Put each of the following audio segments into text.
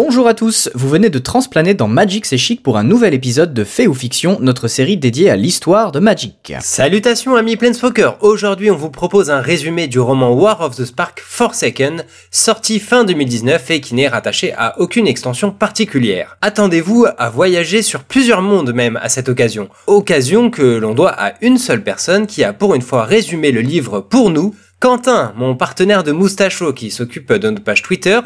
Bonjour à tous, vous venez de transplaner dans Magic C'est Chic pour un nouvel épisode de Fait ou Fiction, notre série dédiée à l'histoire de Magic. Salutations amis Planeswalker, aujourd'hui on vous propose un résumé du roman War of the Spark Forsaken, sorti fin 2019 et qui n'est rattaché à aucune extension particulière. Attendez-vous à voyager sur plusieurs mondes même à cette occasion, occasion que l'on doit à une seule personne qui a pour une fois résumé le livre pour nous, Quentin, mon partenaire de Moustacho qui s'occupe de notre page Twitter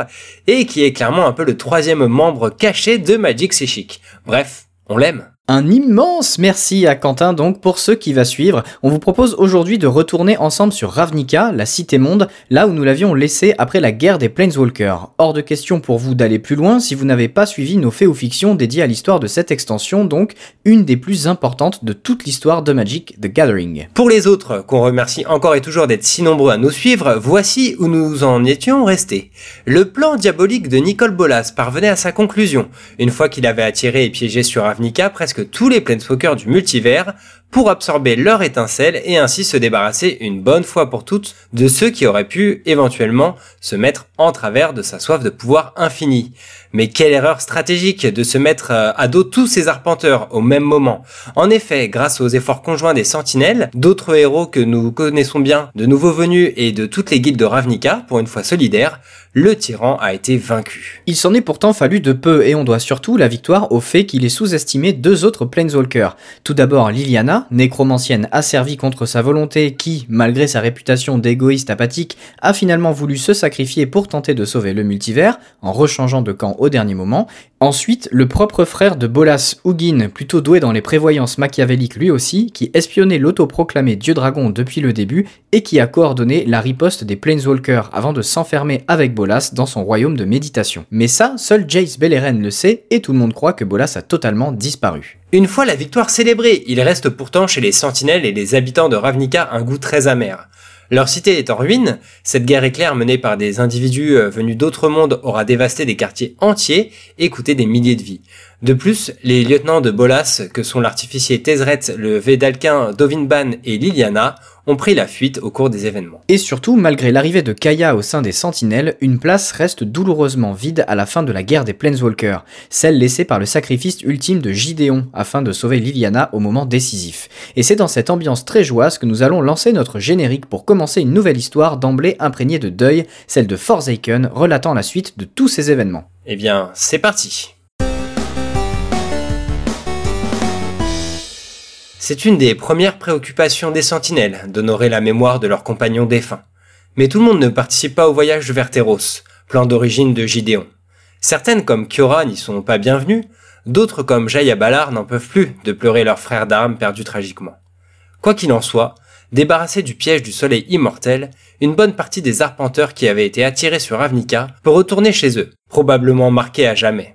et qui est clairement un peu le troisième membre caché de Magic C'est Chic. Bref, on l'aime. Un immense merci à Quentin donc pour ce qui va suivre. On vous propose aujourd'hui de retourner ensemble sur Ravnica, la cité monde, là où nous l'avions laissé après la guerre des Planeswalkers. Hors de question pour vous d'aller plus loin si vous n'avez pas suivi nos faits ou fictions dédiés à l'histoire de cette extension, donc une des plus importantes de toute l'histoire de Magic the Gathering. Pour les autres, qu'on remercie encore et toujours d'être si nombreux à nous suivre, voici où nous en étions restés. Le plan diabolique de Nicole Bolas parvenait à sa conclusion, une fois qu'il avait attiré et piégé sur Ravnica presque tous les Planeswalkers du multivers pour absorber leur étincelle et ainsi se débarrasser une bonne fois pour toutes de ceux qui auraient pu éventuellement se mettre en travers de sa soif de pouvoir infini. Mais quelle erreur stratégique de se mettre euh, à dos tous ces arpenteurs au même moment. En effet, grâce aux efforts conjoints des sentinelles, d'autres héros que nous connaissons bien, de nouveaux venus et de toutes les guildes de Ravnica, pour une fois solidaires, le tyran a été vaincu. Il s'en est pourtant fallu de peu et on doit surtout la victoire au fait qu'il ait sous-estimé deux autres Planeswalkers. Tout d'abord Liliana, nécromancienne asservie contre sa volonté qui, malgré sa réputation d'égoïste apathique, a finalement voulu se sacrifier pour tenter de sauver le multivers en rechangeant de camp au dernier moment. Ensuite, le propre frère de Bolas, Hugin, plutôt doué dans les prévoyances machiavéliques lui aussi, qui espionnait l'autoproclamé dieu dragon depuis le début et qui a coordonné la riposte des Planeswalkers avant de s'enfermer avec Bolas dans son royaume de méditation. Mais ça, seul Jace Beleren le sait et tout le monde croit que Bolas a totalement disparu. Une fois la victoire célébrée, il reste pourtant chez les sentinelles et les habitants de Ravnica un goût très amer. Leur cité est en ruine, cette guerre éclair menée par des individus euh, venus d'autres mondes aura dévasté des quartiers entiers et coûté des milliers de vies. De plus, les lieutenants de Bolas, que sont l'artificier Tezret, le Védalquin Dovinban et Liliana, ont pris la fuite au cours des événements. Et surtout, malgré l'arrivée de Kaya au sein des Sentinelles, une place reste douloureusement vide à la fin de la guerre des Planeswalkers, celle laissée par le sacrifice ultime de Gideon afin de sauver Liliana au moment décisif. Et c'est dans cette ambiance très joyeuse que nous allons lancer notre générique pour commencer une nouvelle histoire d'emblée imprégnée de deuil, celle de Forsaken, relatant la suite de tous ces événements. Eh bien, c'est parti C'est une des premières préoccupations des sentinelles d'honorer la mémoire de leurs compagnons défunts. Mais tout le monde ne participe pas au voyage vers Terros, plan d'origine de Gideon. Certaines comme Kiora n'y sont pas bienvenues, d'autres comme Jaya Balar n'en peuvent plus de pleurer leur frère d'armes perdu tragiquement. Quoi qu'il en soit, débarrassés du piège du soleil immortel, une bonne partie des arpenteurs qui avaient été attirés sur Ravnica peut retourner chez eux, probablement marqués à jamais.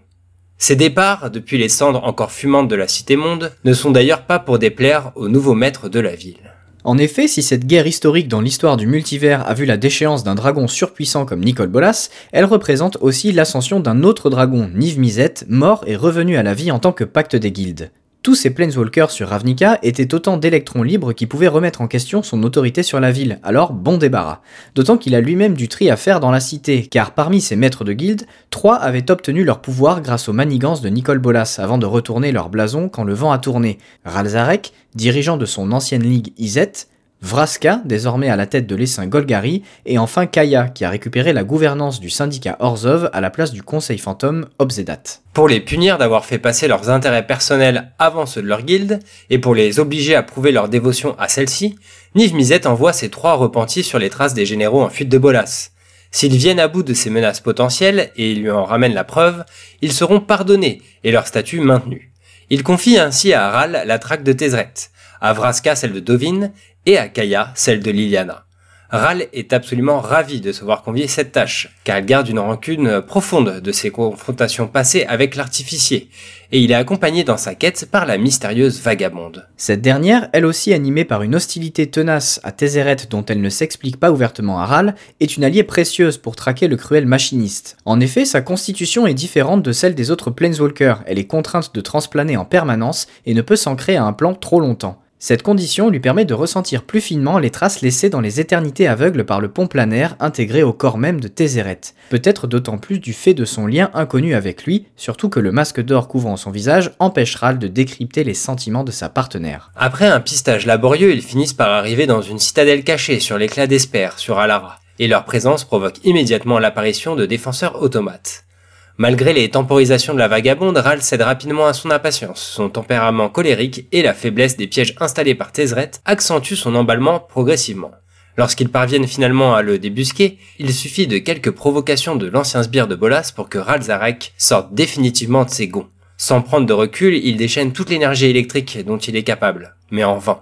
Ces départs, depuis les cendres encore fumantes de la cité-monde, ne sont d'ailleurs pas pour déplaire aux nouveaux maîtres de la ville. En effet, si cette guerre historique dans l'histoire du multivers a vu la déchéance d'un dragon surpuissant comme Nicole Bolas, elle représente aussi l'ascension d'un autre dragon, Niv Mizzet, mort et revenu à la vie en tant que pacte des guildes. Tous ces Planeswalkers sur Ravnica étaient autant d'électrons libres qui pouvaient remettre en question son autorité sur la ville, alors bon débarras. D'autant qu'il a lui-même du tri à faire dans la cité, car parmi ses maîtres de guilde, trois avaient obtenu leur pouvoir grâce aux manigances de Nicole Bolas avant de retourner leur blason quand le vent a tourné. Ralzarek, dirigeant de son ancienne ligue Izet, Vraska, désormais à la tête de l'essaim Golgari, et enfin Kaya, qui a récupéré la gouvernance du syndicat Orzov à la place du conseil fantôme Obzedat. Pour les punir d'avoir fait passer leurs intérêts personnels avant ceux de leur guilde, et pour les obliger à prouver leur dévotion à celle-ci, Niv Mizzet envoie ses trois repentis sur les traces des généraux en fuite de Bolas. S'ils viennent à bout de ces menaces potentielles et lui en ramènent la preuve, ils seront pardonnés et leur statut maintenu. Il confie ainsi à Aral la traque de Tezret, à Vraska celle de Dovin et à Kaya, celle de Liliana. Ral est absolument ravi de se voir convier cette tâche, car elle garde une rancune profonde de ses confrontations passées avec l'artificier, et il est accompagné dans sa quête par la mystérieuse vagabonde. Cette dernière, elle aussi animée par une hostilité tenace à Tézéret dont elle ne s'explique pas ouvertement à Ral, est une alliée précieuse pour traquer le cruel machiniste. En effet, sa constitution est différente de celle des autres Planeswalkers, elle est contrainte de transplaner en permanence et ne peut s'ancrer à un plan trop longtemps. Cette condition lui permet de ressentir plus finement les traces laissées dans les éternités aveugles par le pont planaire intégré au corps même de Tézéret, peut-être d'autant plus du fait de son lien inconnu avec lui, surtout que le masque d'or couvrant son visage empêche Ral de décrypter les sentiments de sa partenaire. Après un pistage laborieux, ils finissent par arriver dans une citadelle cachée sur l'éclat d'Esper, sur Alara, et leur présence provoque immédiatement l'apparition de défenseurs automates. Malgré les temporisations de la vagabonde, Ral cède rapidement à son impatience. Son tempérament colérique et la faiblesse des pièges installés par Tézret accentuent son emballement progressivement. Lorsqu'ils parviennent finalement à le débusquer, il suffit de quelques provocations de l'ancien sbire de Bolas pour que Ralzarek sorte définitivement de ses gonds. Sans prendre de recul, il déchaîne toute l'énergie électrique dont il est capable, mais en vain.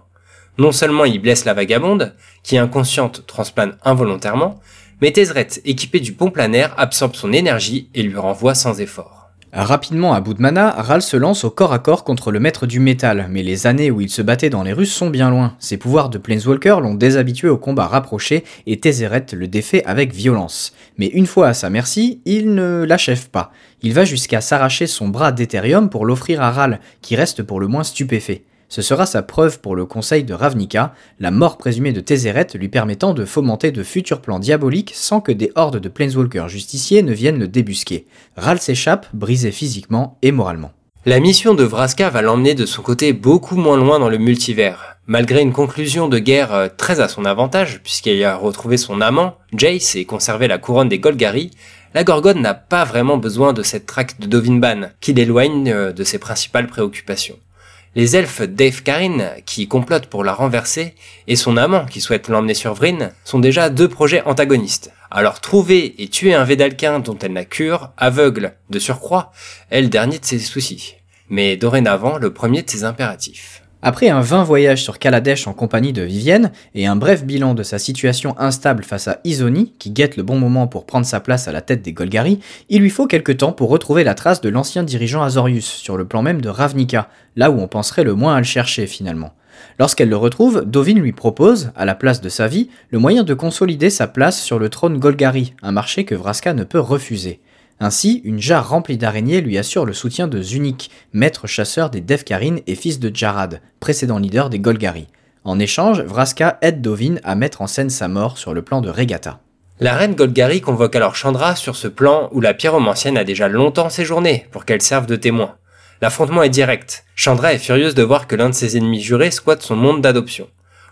Non seulement il blesse la vagabonde, qui inconsciente transplane involontairement, mais Tézret, équipé du pont planaire, absorbe son énergie et lui renvoie sans effort. Rapidement à bout de mana, Ral se lance au corps à corps contre le maître du métal, mais les années où il se battait dans les Russes sont bien loin. Ses pouvoirs de Planeswalker l'ont déshabitué au combat rapproché et Tézeret le défait avec violence. Mais une fois à sa merci, il ne l'achève pas. Il va jusqu'à s'arracher son bras d'Ethereum pour l'offrir à Ral, qui reste pour le moins stupéfait. Ce sera sa preuve pour le conseil de Ravnica, la mort présumée de Tézéret lui permettant de fomenter de futurs plans diaboliques sans que des hordes de Planeswalkers justiciers ne viennent le débusquer. Ral s'échappe, brisé physiquement et moralement. La mission de Vraska va l'emmener de son côté beaucoup moins loin dans le multivers. Malgré une conclusion de guerre euh, très à son avantage, puisqu'elle a retrouvé son amant, Jace, et conservé la couronne des Golgari, la Gorgone n'a pas vraiment besoin de cette traque de Dovinban, qui l'éloigne euh, de ses principales préoccupations les elfes Dave Karin, qui complotent pour la renverser, et son amant, qui souhaite l'emmener sur Vryn, sont déjà deux projets antagonistes. Alors trouver et tuer un Védalquin dont elle n'a cure, aveugle de surcroît, est le dernier de ses soucis. Mais dorénavant, le premier de ses impératifs. Après un vain voyage sur Kaladesh en compagnie de Vivienne et un bref bilan de sa situation instable face à Isoni, qui guette le bon moment pour prendre sa place à la tête des Golgari, il lui faut quelque temps pour retrouver la trace de l'ancien dirigeant Azorius sur le plan même de Ravnica, là où on penserait le moins à le chercher finalement. Lorsqu'elle le retrouve, Dovin lui propose, à la place de sa vie, le moyen de consolider sa place sur le trône Golgari, un marché que Vraska ne peut refuser. Ainsi, une jarre remplie d'araignées lui assure le soutien de Zunik, maître chasseur des Devkarin et fils de Jarad, précédent leader des Golgari. En échange, Vraska aide Dovin à mettre en scène sa mort sur le plan de Regatta. La reine Golgari convoque alors Chandra sur ce plan où la pyromancienne a déjà longtemps séjourné pour qu'elle serve de témoin. L'affrontement est direct. Chandra est furieuse de voir que l'un de ses ennemis jurés squatte son monde d'adoption.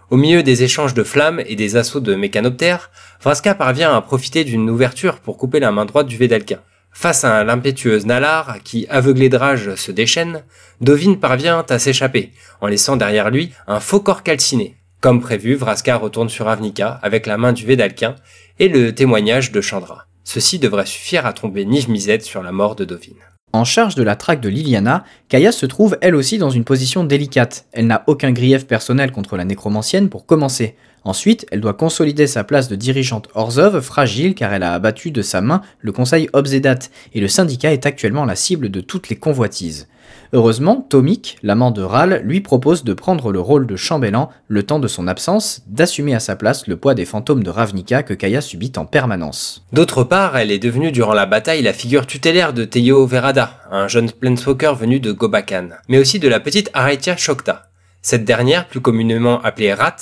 Au milieu des échanges de flammes et des assauts de mécanoptères, Vraska parvient à profiter d'une ouverture pour couper la main droite du Védalquin. Face à l'impétueuse Nalar, qui, aveuglé de rage, se déchaîne, Dovin parvient à s'échapper, en laissant derrière lui un faux corps calciné. Comme prévu, Vraska retourne sur Avnica avec la main du Védalquin et le témoignage de Chandra. Ceci devrait suffire à tromper Niv Mizzet sur la mort de Dovin. En charge de la traque de Liliana, Kaya se trouve elle aussi dans une position délicate. Elle n'a aucun grief personnel contre la nécromancienne pour commencer. Ensuite, elle doit consolider sa place de dirigeante Orzov, fragile car elle a abattu de sa main le conseil Obzedat, et le syndicat est actuellement la cible de toutes les convoitises. Heureusement, Tomik, l'amant de Ral, lui propose de prendre le rôle de chambellan le temps de son absence, d'assumer à sa place le poids des fantômes de Ravnica que Kaya subit en permanence. D'autre part, elle est devenue durant la bataille la figure tutélaire de Teyo Verada, un jeune planeswalker venu de Gobakan, mais aussi de la petite Araitia Shokta. Cette dernière, plus communément appelée Rat,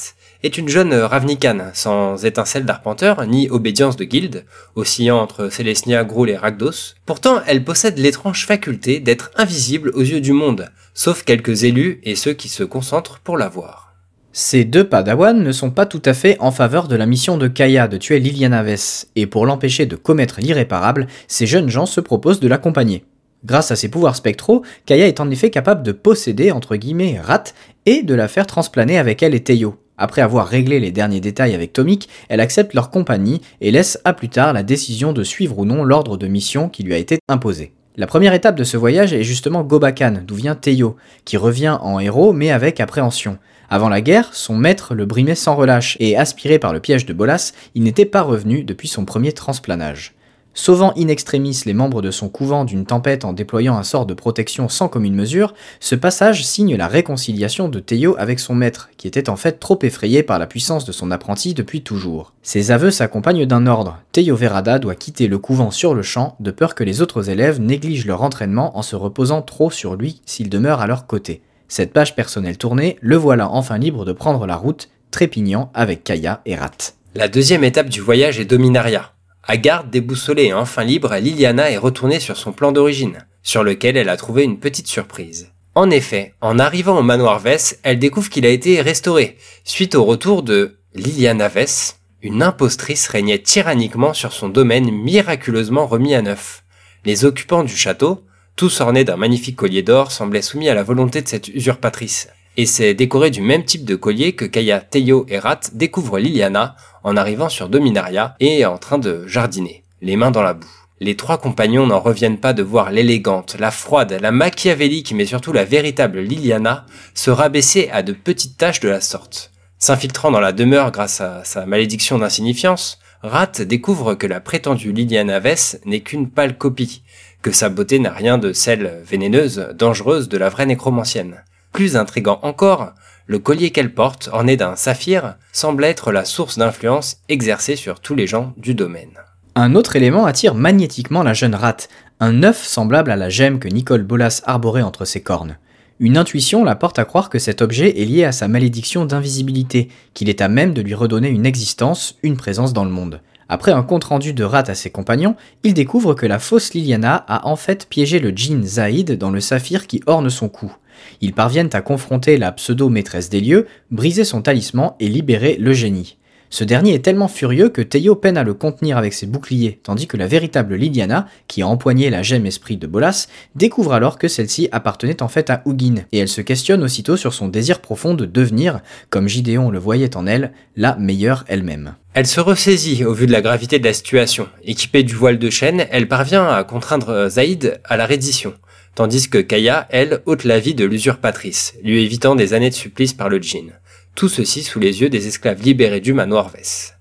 est une jeune ravnicane, sans étincelle d'arpenteur ni obédience de guilde, oscillant entre Célestia, Groul et Ragdos. Pourtant, elle possède l'étrange faculté d'être invisible aux yeux du monde, sauf quelques élus et ceux qui se concentrent pour la voir. Ces deux Padawan ne sont pas tout à fait en faveur de la mission de Kaya de tuer Liliana Vess, et pour l'empêcher de commettre l'irréparable, ces jeunes gens se proposent de l'accompagner. Grâce à ses pouvoirs spectraux, Kaya est en effet capable de posséder, entre guillemets, Rat, et de la faire transplaner avec elle et Teyo. Après avoir réglé les derniers détails avec Tomik, elle accepte leur compagnie et laisse à plus tard la décision de suivre ou non l'ordre de mission qui lui a été imposé. La première étape de ce voyage est justement Gobakan, d'où vient Teyo, qui revient en héros mais avec appréhension. Avant la guerre, son maître le brimait sans relâche, et aspiré par le piège de Bolas, il n'était pas revenu depuis son premier transplanage. Sauvant in extremis les membres de son couvent d'une tempête en déployant un sort de protection sans commune mesure, ce passage signe la réconciliation de Théo avec son maître, qui était en fait trop effrayé par la puissance de son apprenti depuis toujours. Ses aveux s'accompagnent d'un ordre. Théo Verada doit quitter le couvent sur le champ, de peur que les autres élèves négligent leur entraînement en se reposant trop sur lui s'il demeure à leur côté. Cette page personnelle tournée, le voilà enfin libre de prendre la route, trépignant avec Kaya et Rat. La deuxième étape du voyage est Dominaria. À garde déboussolée et enfin libre, Liliana est retournée sur son plan d'origine, sur lequel elle a trouvé une petite surprise. En effet, en arrivant au manoir Vess, elle découvre qu'il a été restauré, suite au retour de Liliana Vess, une impostrice régnait tyranniquement sur son domaine miraculeusement remis à neuf. Les occupants du château, tous ornés d'un magnifique collier d'or, semblaient soumis à la volonté de cette usurpatrice. Et c'est décoré du même type de collier que Kaya, Teyo et Rat découvrent Liliana en arrivant sur Dominaria et en train de jardiner, les mains dans la boue. Les trois compagnons n'en reviennent pas de voir l'élégante, la froide, la machiavélique mais surtout la véritable Liliana se rabaisser à de petites tâches de la sorte. S'infiltrant dans la demeure grâce à sa malédiction d'insignifiance, Rat découvre que la prétendue Liliana Vess n'est qu'une pâle copie, que sa beauté n'a rien de celle vénéneuse, dangereuse de la vraie nécromancienne. Plus intrigant encore, le collier qu'elle porte, orné d'un saphir, semble être la source d'influence exercée sur tous les gens du domaine. Un autre élément attire magnétiquement la jeune rate, un œuf semblable à la gemme que Nicole Bolas arborait entre ses cornes. Une intuition la porte à croire que cet objet est lié à sa malédiction d'invisibilité, qu'il est à même de lui redonner une existence, une présence dans le monde. Après un compte-rendu de Rat à ses compagnons, il découvre que la fausse Liliana a en fait piégé le djinn Zaïd dans le saphir qui orne son cou. Ils parviennent à confronter la pseudo-maîtresse des lieux, briser son talisman et libérer le génie. Ce dernier est tellement furieux que Teio peine à le contenir avec ses boucliers, tandis que la véritable Liliana, qui a empoigné la gemme esprit de Bolas, découvre alors que celle-ci appartenait en fait à Hugin, et elle se questionne aussitôt sur son désir profond de devenir, comme Gideon le voyait en elle, la meilleure elle-même. Elle se ressaisit au vu de la gravité de la situation. Équipée du voile de chêne, elle parvient à contraindre Zaïd à la reddition, tandis que Kaya, elle, ôte la vie de l'usurpatrice, lui évitant des années de supplice par le djinn tout ceci sous les yeux des esclaves libérés du manoir Vess.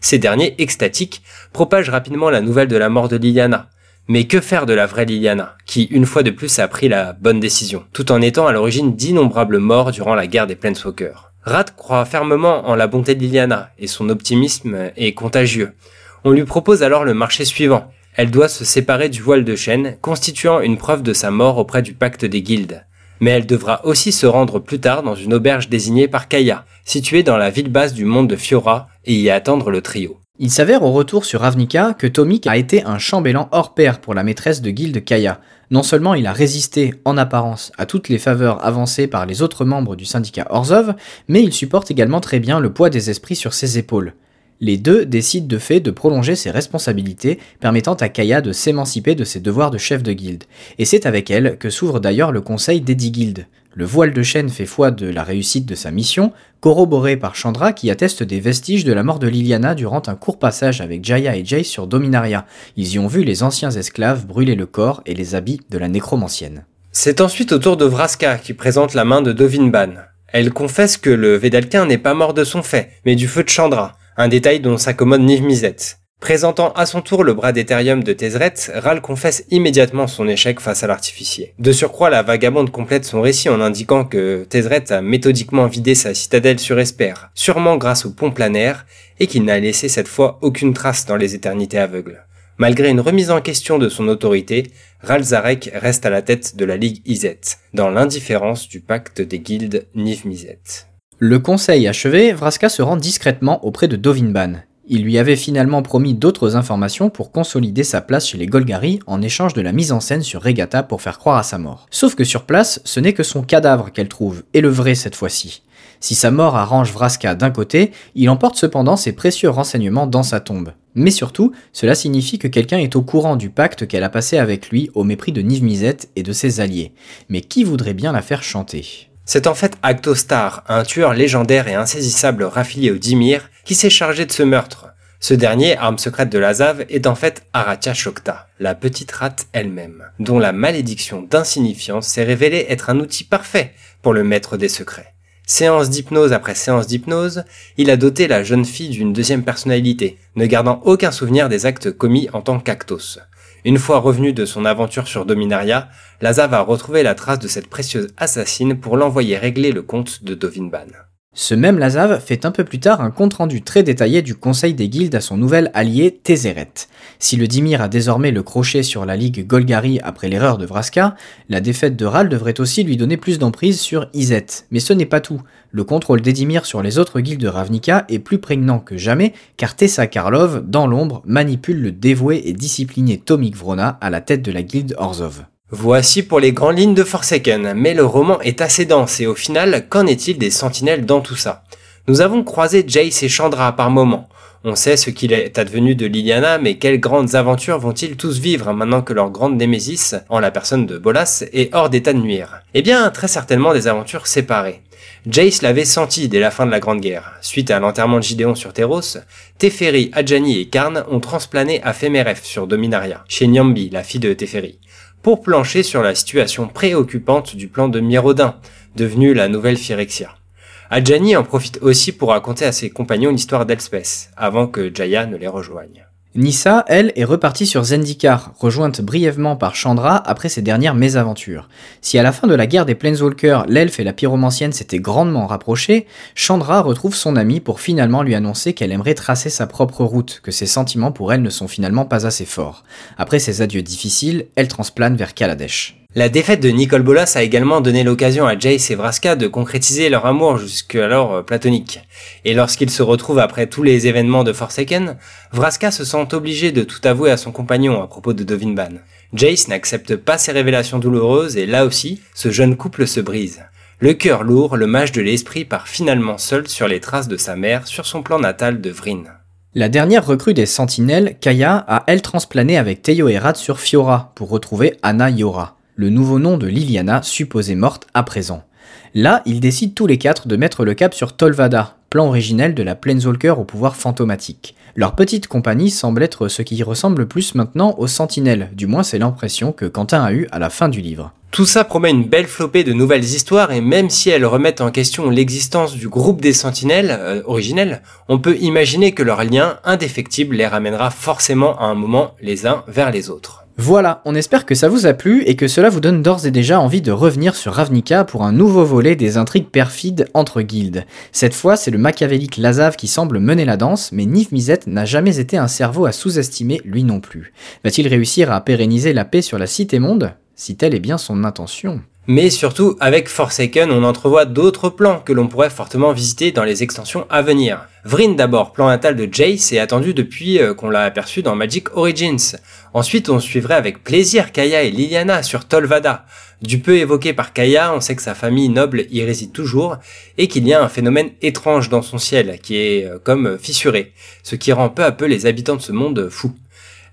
Ces derniers, extatiques, propagent rapidement la nouvelle de la mort de Liliana. Mais que faire de la vraie Liliana, qui une fois de plus a pris la bonne décision, tout en étant à l'origine d'innombrables morts durant la guerre des Planeswalkers Rat croit fermement en la bonté de Liliana, et son optimisme est contagieux. On lui propose alors le marché suivant. Elle doit se séparer du voile de chêne, constituant une preuve de sa mort auprès du pacte des guildes mais elle devra aussi se rendre plus tard dans une auberge désignée par Kaya, située dans la ville basse du monde de Fiora, et y attendre le trio. Il s'avère au retour sur Ravnica que Tomik a été un chambellan hors pair pour la maîtresse de guilde Kaya. Non seulement il a résisté, en apparence, à toutes les faveurs avancées par les autres membres du syndicat Orzov, mais il supporte également très bien le poids des esprits sur ses épaules. Les deux décident de fait de prolonger ses responsabilités, permettant à Kaya de s'émanciper de ses devoirs de chef de guilde. Et c'est avec elle que s'ouvre d'ailleurs le conseil d'Eddie Guild. Le voile de chêne fait foi de la réussite de sa mission, corroboré par Chandra qui atteste des vestiges de la mort de Liliana durant un court passage avec Jaya et Jace sur Dominaria. Ils y ont vu les anciens esclaves brûler le corps et les habits de la nécromancienne. C'est ensuite au tour de Vraska qui présente la main de Dovinban. Elle confesse que le Vedalquin n'est pas mort de son fait, mais du feu de Chandra un détail dont s'accommode Niv Mizzet. Présentant à son tour le bras d'Ethereum de Tezret, Ral confesse immédiatement son échec face à l'artificier. De surcroît, la vagabonde complète son récit en indiquant que Tezret a méthodiquement vidé sa citadelle sur Esper, sûrement grâce au pont planaire, et qu'il n'a laissé cette fois aucune trace dans les éternités aveugles. Malgré une remise en question de son autorité, Ral Zarek reste à la tête de la Ligue Izet, dans l'indifférence du pacte des guildes Niv-Mizet. Le conseil achevé, Vraska se rend discrètement auprès de Dovinban. Il lui avait finalement promis d'autres informations pour consolider sa place chez les Golgari en échange de la mise en scène sur Regatta pour faire croire à sa mort. Sauf que sur place, ce n'est que son cadavre qu'elle trouve, et le vrai cette fois-ci. Si sa mort arrange Vraska d'un côté, il emporte cependant ses précieux renseignements dans sa tombe. Mais surtout, cela signifie que quelqu'un est au courant du pacte qu'elle a passé avec lui au mépris de Niv et de ses alliés. Mais qui voudrait bien la faire chanter? C'est en fait Actostar, un tueur légendaire et insaisissable raffilié au Dimir, qui s'est chargé de ce meurtre. Ce dernier, arme secrète de Lazav, est en fait Aratia Shokta, la petite rate elle-même, dont la malédiction d'insignifiance s'est révélée être un outil parfait pour le maître des secrets. Séance d'hypnose après séance d'hypnose, il a doté la jeune fille d'une deuxième personnalité, ne gardant aucun souvenir des actes commis en tant qu'Actos. Une fois revenu de son aventure sur Dominaria, Laza va retrouver la trace de cette précieuse assassine pour l'envoyer régler le compte de Dovinban. Ce même Lazav fait un peu plus tard un compte-rendu très détaillé du conseil des guildes à son nouvel allié Tézéret. Si le Dimir a désormais le crochet sur la ligue Golgari après l'erreur de Vraska, la défaite de Ral devrait aussi lui donner plus d'emprise sur Izet. Mais ce n'est pas tout. Le contrôle d'Edimir sur les autres guildes de Ravnica est plus prégnant que jamais, car Tessa Karlov, dans l'ombre, manipule le dévoué et discipliné Tomik Vrona à la tête de la guilde Orzov. Voici pour les grandes lignes de Forsaken, mais le roman est assez dense et au final, qu'en est-il des sentinelles dans tout ça? Nous avons croisé Jace et Chandra par moments. On sait ce qu'il est advenu de Liliana, mais quelles grandes aventures vont-ils tous vivre maintenant que leur grande némésis, en la personne de Bolas, est hors d'état de nuire? Eh bien, très certainement des aventures séparées. Jace l'avait senti dès la fin de la Grande Guerre. Suite à l'enterrement de Gideon sur Teros, Teferi, Adjani et Karn ont transplané à Femeref sur Dominaria, chez Nyambi, la fille de Teferi pour plancher sur la situation préoccupante du plan de Mirodin, devenu la nouvelle Phyrexia. Adjani en profite aussi pour raconter à ses compagnons l'histoire d'Elspeth, avant que Jaya ne les rejoigne. Nissa, elle, est repartie sur Zendikar, rejointe brièvement par Chandra après ses dernières mésaventures. Si à la fin de la guerre des Planeswalkers, l'elfe et la pyromancienne s'étaient grandement rapprochés, Chandra retrouve son amie pour finalement lui annoncer qu'elle aimerait tracer sa propre route, que ses sentiments pour elle ne sont finalement pas assez forts. Après ces adieux difficiles, elle transplane vers Kaladesh. La défaite de Nicole Bolas a également donné l'occasion à Jace et Vraska de concrétiser leur amour jusqu'alors euh, platonique. Et lorsqu'ils se retrouvent après tous les événements de Forsaken, Vraska se sent obligé de tout avouer à son compagnon à propos de Dovinban. Jace n'accepte pas ces révélations douloureuses et là aussi, ce jeune couple se brise. Le cœur lourd, le mage de l'esprit part finalement seul sur les traces de sa mère sur son plan natal de Vryn. La dernière recrue des Sentinelles, Kaya, a elle transplané avec Teyo Erat sur Fiora pour retrouver Anna Yora le nouveau nom de Liliana, supposée morte à présent. Là, ils décident tous les quatre de mettre le cap sur Tolvada, plan originel de la Planeswalker au pouvoir fantomatique. Leur petite compagnie semble être ce qui ressemble le plus maintenant aux Sentinelles, du moins c'est l'impression que Quentin a eue à la fin du livre. Tout ça promet une belle flopée de nouvelles histoires et même si elles remettent en question l'existence du groupe des sentinelles euh, originels, on peut imaginer que leur lien indéfectible les ramènera forcément à un moment les uns vers les autres. Voilà, on espère que ça vous a plu et que cela vous donne d'ores et déjà envie de revenir sur Ravnica pour un nouveau volet des intrigues perfides entre guildes. Cette fois, c'est le machiavélique Lazav qui semble mener la danse, mais Niv Mizzet n'a jamais été un cerveau à sous-estimer lui non plus. Va-t-il réussir à pérenniser la paix sur la cité monde? Si telle est bien son intention. Mais surtout, avec Forsaken, on entrevoit d'autres plans que l'on pourrait fortement visiter dans les extensions à venir. Vryn d'abord, plan natal de Jace est attendu depuis euh, qu'on l'a aperçu dans Magic Origins. Ensuite, on suivrait avec plaisir Kaya et Liliana sur Tolvada. Du peu évoqué par Kaya, on sait que sa famille noble y réside toujours et qu'il y a un phénomène étrange dans son ciel qui est euh, comme fissuré, ce qui rend peu à peu les habitants de ce monde fous.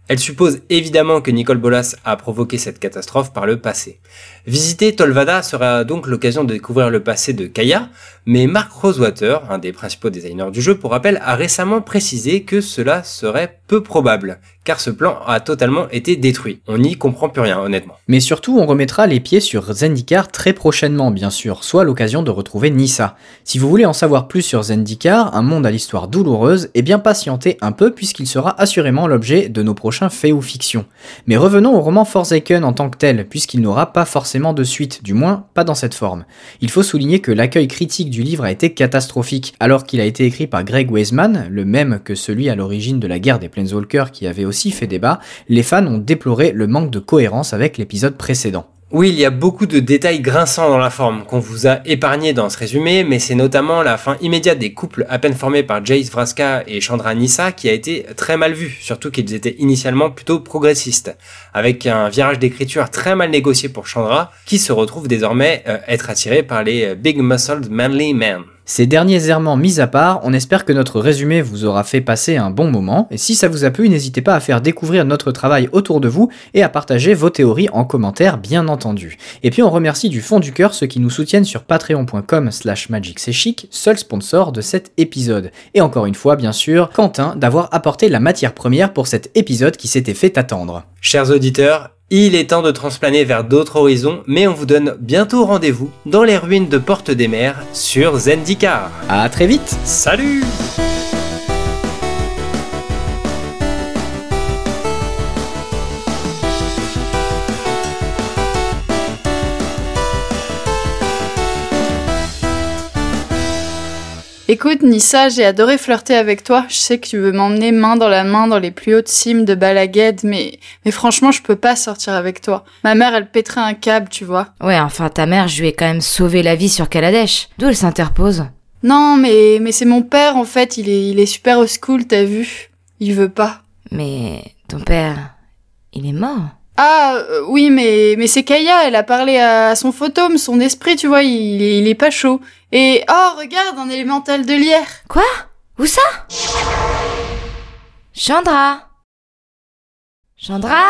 Elle suppose évidemment que Nicole Bolas a provoqué cette catastrophe par le passé. Visiter Tolvada sera donc l'occasion de découvrir le passé de Kaya, mais Mark Rosewater, un des principaux designers du jeu pour rappel, a récemment précisé que cela serait peu probable, car ce plan a totalement été détruit. On n'y comprend plus rien, honnêtement. Mais surtout, on remettra les pieds sur Zendikar très prochainement, bien sûr, soit l'occasion de retrouver Nissa. Si vous voulez en savoir plus sur Zendikar, un monde à l'histoire douloureuse, eh bien patientez un peu puisqu'il sera assurément l'objet de nos prochains faits ou fictions. Mais revenons au roman Forsaken en tant que tel, puisqu'il n'aura pas forcément de suite, du moins pas dans cette forme. Il faut souligner que l'accueil critique du livre a été catastrophique, alors qu'il a été écrit par Greg Weisman, le même que celui à l'origine de la guerre des Planeswalkers qui avait aussi fait débat, les fans ont déploré le manque de cohérence avec l'épisode précédent. Oui, il y a beaucoup de détails grinçants dans la forme qu'on vous a épargné dans ce résumé, mais c'est notamment la fin immédiate des couples à peine formés par Jace Vraska et Chandra Nissa qui a été très mal vue, surtout qu'ils étaient initialement plutôt progressistes, avec un virage d'écriture très mal négocié pour Chandra, qui se retrouve désormais euh, être attiré par les euh, Big Muscled Manly Men. Ces derniers errements mis à part, on espère que notre résumé vous aura fait passer un bon moment, et si ça vous a plu, n'hésitez pas à faire découvrir notre travail autour de vous et à partager vos théories en commentaire, bien entendu. Et puis on remercie du fond du cœur ceux qui nous soutiennent sur patreon.com slash chic, seul sponsor de cet épisode. Et encore une fois, bien sûr, Quentin d'avoir apporté la matière première pour cet épisode qui s'était fait attendre. Chers auditeurs, il est temps de transplaner vers d'autres horizons, mais on vous donne bientôt rendez-vous dans les ruines de Porte des Mers sur Zendikar. A très vite Salut Écoute, Nissa, j'ai adoré flirter avec toi. Je sais que tu veux m'emmener main dans la main dans les plus hautes cimes de Balagued, mais, mais franchement, je peux pas sortir avec toi. Ma mère, elle pèterait un câble, tu vois. Ouais, enfin, ta mère, je lui ai quand même sauvé la vie sur Kaladesh. D'où elle s'interpose? Non, mais, mais c'est mon père, en fait. Il est, il est super au school, t'as vu? Il veut pas. Mais ton père, il est mort? Ah, euh, oui, mais, mais c'est Kaya, elle a parlé à son photome, son esprit, tu vois, il il est pas chaud. Et, oh, regarde, un élémental de lierre. Quoi? Où ça? Chandra. Chandra?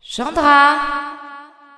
Chandra?